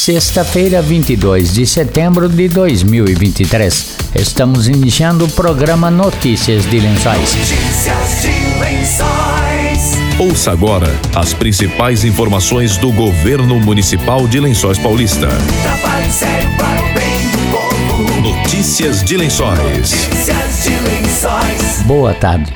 Sexta-feira, 22 de setembro de 2023. Estamos iniciando o programa Notícias de Lençóis. Notícias de Lençóis. Ouça agora as principais informações do governo municipal de Lençóis Paulista. Trabalho sério para o bem do povo. Notícias de Lençóis. Notícias de Lençóis. Boa tarde.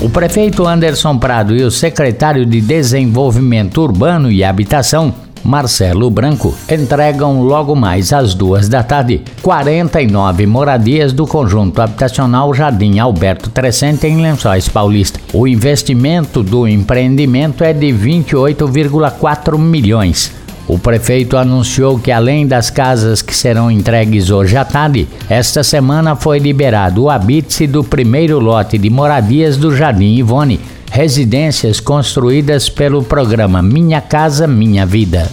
O prefeito Anderson Prado e o secretário de Desenvolvimento Urbano e Habitação Marcelo Branco, entregam logo mais às duas da tarde 49 moradias do conjunto habitacional Jardim Alberto Trescente em Lençóis Paulista. O investimento do empreendimento é de 28,4 milhões. O prefeito anunciou que, além das casas que serão entregues hoje à tarde, esta semana foi liberado o habite do primeiro lote de moradias do Jardim Ivone, residências construídas pelo programa Minha Casa Minha Vida.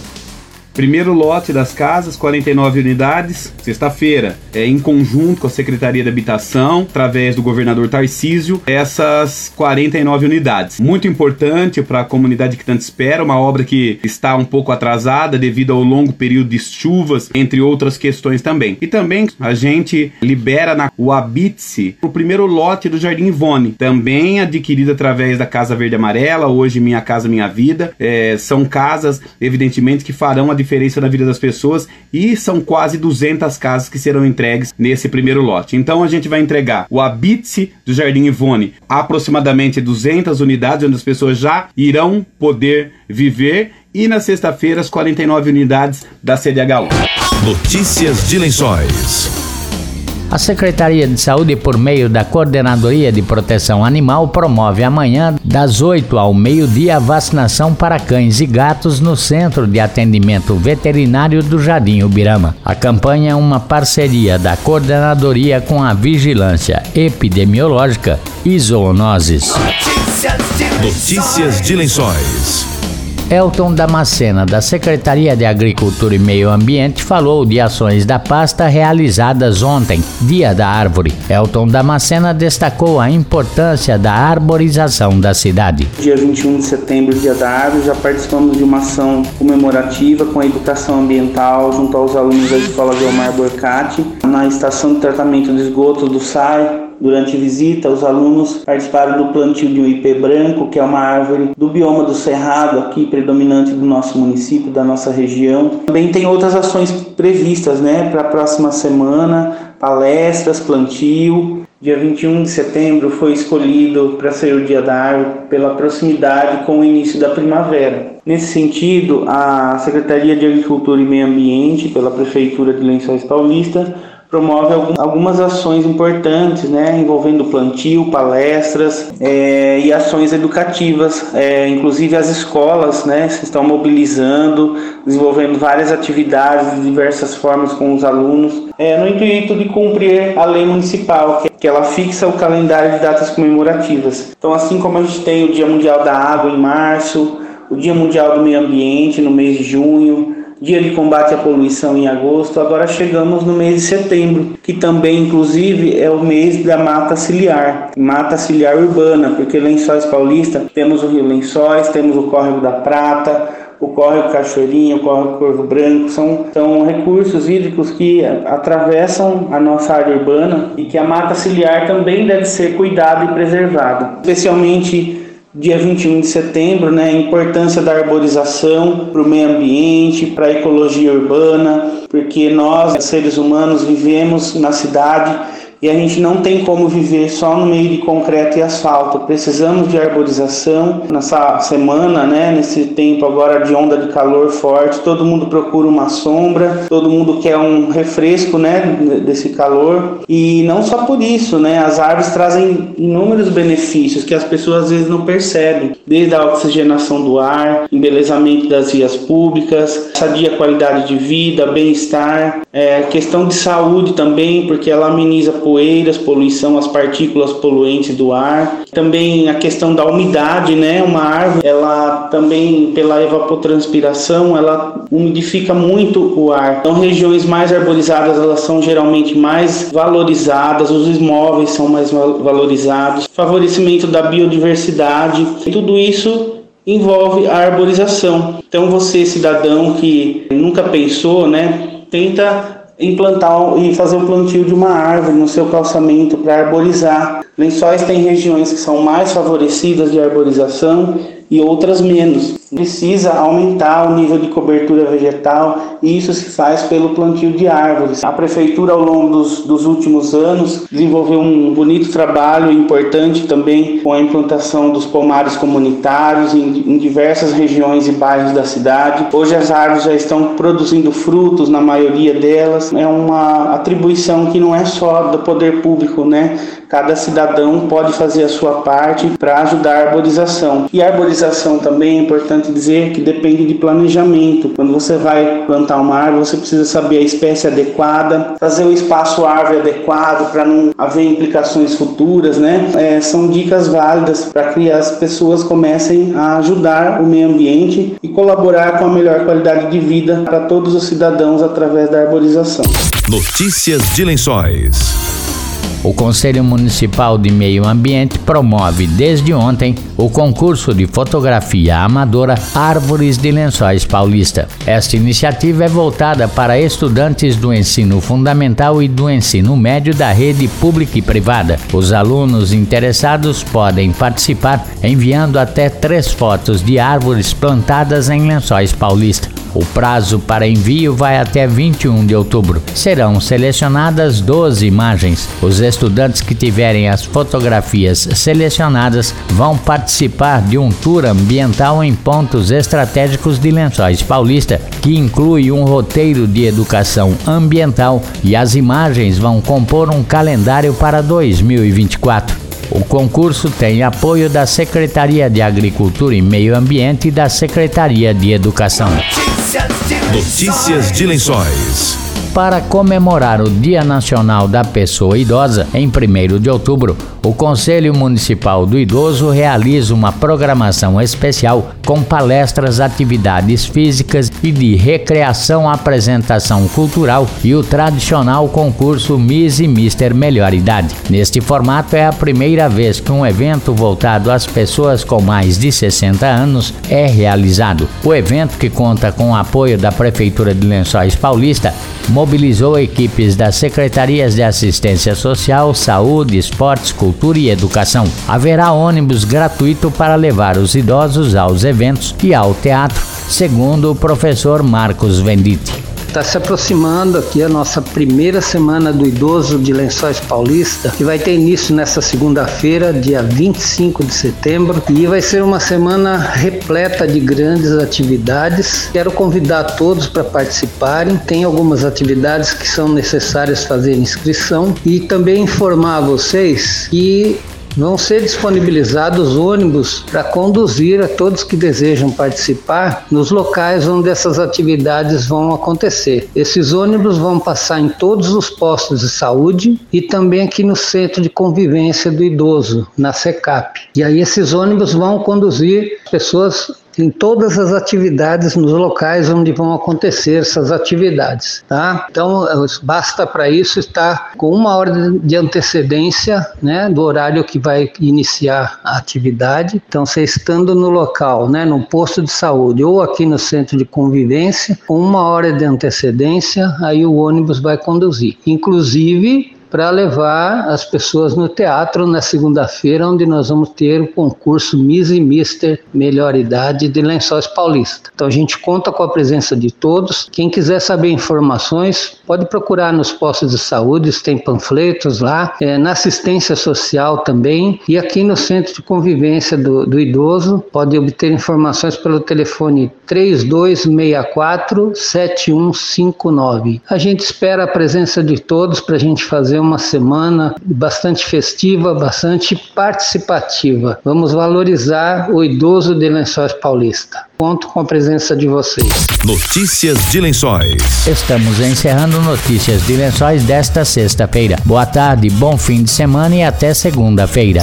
Primeiro lote das casas, 49 unidades, sexta-feira, é, em conjunto com a Secretaria de Habitação, através do governador Tarcísio, essas 49 unidades. Muito importante para a comunidade que tanto espera, uma obra que está um pouco atrasada devido ao longo período de chuvas, entre outras questões também. E também a gente libera na, o Habite o primeiro lote do Jardim Ivone, também adquirido através da Casa Verde Amarela, hoje Minha Casa Minha Vida. É, são casas, evidentemente, que farão a diferença na vida das pessoas e são quase 200 casas que serão entregues nesse primeiro lote. Então a gente vai entregar o Habite do Jardim Ivone, aproximadamente 200 unidades onde as pessoas já irão poder viver e na sexta-feira as 49 unidades da CDHU. Notícias de Lençóis. A Secretaria de Saúde, por meio da Coordenadoria de Proteção Animal, promove amanhã, das 8 ao meio-dia, a vacinação para cães e gatos no Centro de Atendimento Veterinário do Jardim Ubirama. A campanha é uma parceria da Coordenadoria com a Vigilância Epidemiológica e Zoonoses. Notícias de Lençóis. Elton Damascena, da Secretaria de Agricultura e Meio Ambiente, falou de ações da pasta realizadas ontem, Dia da Árvore. Elton Damascena destacou a importância da arborização da cidade. Dia 21 de setembro, Dia da Árvore, já participamos de uma ação comemorativa com a educação ambiental junto aos alunos da Escola Delmar Borcati, na estação de tratamento de esgotos do SAI, Durante a visita, os alunos participaram do plantio de um ipê branco, que é uma árvore do bioma do Cerrado, aqui predominante do nosso município, da nossa região. Também tem outras ações previstas né, para a próxima semana, palestras, plantio. Dia 21 de setembro foi escolhido para ser o Dia da Árvore pela proximidade com o início da primavera. Nesse sentido, a Secretaria de Agricultura e Meio Ambiente, pela Prefeitura de Lençóis Paulista, promove algumas ações importantes, né, envolvendo plantio, palestras é, e ações educativas. É, inclusive as escolas, né, se estão mobilizando, desenvolvendo várias atividades de diversas formas com os alunos, é, no intuito de cumprir a lei municipal, que, que ela fixa o calendário de datas comemorativas. Então, assim como a gente tem o Dia Mundial da Água em março, o Dia Mundial do Meio Ambiente no mês de junho, Dia de Combate à Poluição em agosto, agora chegamos no mês de setembro, que também, inclusive, é o mês da mata ciliar, mata ciliar urbana, porque Lençóis Paulista temos o Rio Lençóis, temos o Córrego da Prata, o córrego Cachoeirinha, o córrego Corvo Branco, são, são recursos hídricos que atravessam a nossa área urbana e que a mata ciliar também deve ser cuidada e preservada, especialmente dia 21 de setembro, né, a importância da arborização para o meio ambiente, para a ecologia urbana, porque nós, seres humanos, vivemos na cidade e a gente não tem como viver só no meio de concreto e asfalto. Precisamos de arborização. Nessa semana, né, nesse tempo agora de onda de calor forte, todo mundo procura uma sombra, todo mundo quer um refresco, né, desse calor. E não só por isso, né, as árvores trazem inúmeros benefícios que as pessoas às vezes não percebem, desde a oxigenação do ar, embelezamento das vias públicas, sadia qualidade de vida, bem-estar, é, questão de saúde também, porque ela ameniza por poeiras, poluição, as partículas poluentes do ar. Também a questão da umidade, né? Uma árvore, ela também pela evapotranspiração, ela umidifica muito o ar. Então, regiões mais arborizadas, elas são geralmente mais valorizadas, os imóveis são mais valorizados, favorecimento da biodiversidade. Tudo isso envolve a arborização. Então você, cidadão que nunca pensou, né, tenta implantar e fazer o plantio de uma árvore no seu calçamento para arborizar. Lençóis tem regiões que são mais favorecidas de arborização e outras menos. Precisa aumentar o nível de cobertura vegetal e isso se faz pelo plantio de árvores. A prefeitura, ao longo dos, dos últimos anos, desenvolveu um bonito trabalho importante também com a implantação dos pomares comunitários em, em diversas regiões e bairros da cidade. Hoje as árvores já estão produzindo frutos, na maioria delas. É uma atribuição que não é só do poder público, né? Cada cidadão pode fazer a sua parte para ajudar a arborização. E a arborização também é importante dizer que depende de planejamento. Quando você vai plantar uma árvore, você precisa saber a espécie adequada, fazer o espaço árvore adequado para não haver implicações futuras, né? É, são dicas válidas para que as pessoas comecem a ajudar o meio ambiente e colaborar com a melhor qualidade de vida para todos os cidadãos através da arborização. Notícias de Lençóis. O Conselho Municipal de Meio Ambiente promove desde ontem o concurso de fotografia amadora Árvores de Lençóis Paulista. Esta iniciativa é voltada para estudantes do ensino fundamental e do ensino médio da rede pública e privada. Os alunos interessados podem participar enviando até três fotos de árvores plantadas em Lençóis Paulista. O prazo para envio vai até 21 de outubro. Serão selecionadas 12 imagens. Os estudantes que tiverem as fotografias selecionadas vão participar de um tour ambiental em pontos estratégicos de Lençóis Paulista, que inclui um roteiro de educação ambiental e as imagens vão compor um calendário para 2024. O concurso tem apoio da Secretaria de Agricultura e Meio Ambiente e da Secretaria de Educação. Notícias de Lençóis. Para comemorar o Dia Nacional da Pessoa Idosa, em 1 de outubro, o Conselho Municipal do Idoso realiza uma programação especial com palestras, atividades físicas e de recreação, apresentação cultural e o tradicional concurso Miss e Mister Melhor Idade. Neste formato é a primeira vez que um evento voltado às pessoas com mais de 60 anos é realizado. O evento, que conta com o apoio da Prefeitura de Lençóis Paulista, mobilizou equipes das secretarias de assistência social, saúde, esportes, cultura e educação. Haverá ônibus gratuito para levar os idosos aos eventos e ao teatro, segundo o professor Marcos Venditti. Está se aproximando aqui a nossa primeira semana do idoso de Lençóis Paulista, que vai ter início nessa segunda-feira, dia 25 de setembro, e vai ser uma semana repleta de grandes atividades. Quero convidar todos para participarem. Tem algumas atividades que são necessárias fazer inscrição e também informar a vocês que vão ser disponibilizados ônibus para conduzir a todos que desejam participar nos locais onde essas atividades vão acontecer. Esses ônibus vão passar em todos os postos de saúde e também aqui no Centro de Convivência do Idoso, na SECAP. E aí esses ônibus vão conduzir pessoas em todas as atividades nos locais onde vão acontecer essas atividades, tá? Então basta para isso estar com uma hora de antecedência, né, do horário que vai iniciar a atividade. Então você estando no local, né, no posto de saúde ou aqui no centro de convivência, com uma hora de antecedência, aí o ônibus vai conduzir. Inclusive para levar as pessoas no teatro na segunda-feira, onde nós vamos ter o concurso Miss e Mister Melhor Idade de Lençóis Paulista. Então a gente conta com a presença de todos. Quem quiser saber informações, pode procurar nos postos de saúde, tem panfletos lá, é, na assistência social também, e aqui no Centro de Convivência do, do Idoso, pode obter informações pelo telefone 3264 7159. A gente espera a presença de todos para a gente fazer uma semana bastante festiva, bastante participativa. Vamos valorizar o idoso de Lençóis Paulista. Conto com a presença de vocês. Notícias de Lençóis. Estamos encerrando Notícias de Lençóis desta sexta-feira. Boa tarde, bom fim de semana e até segunda-feira.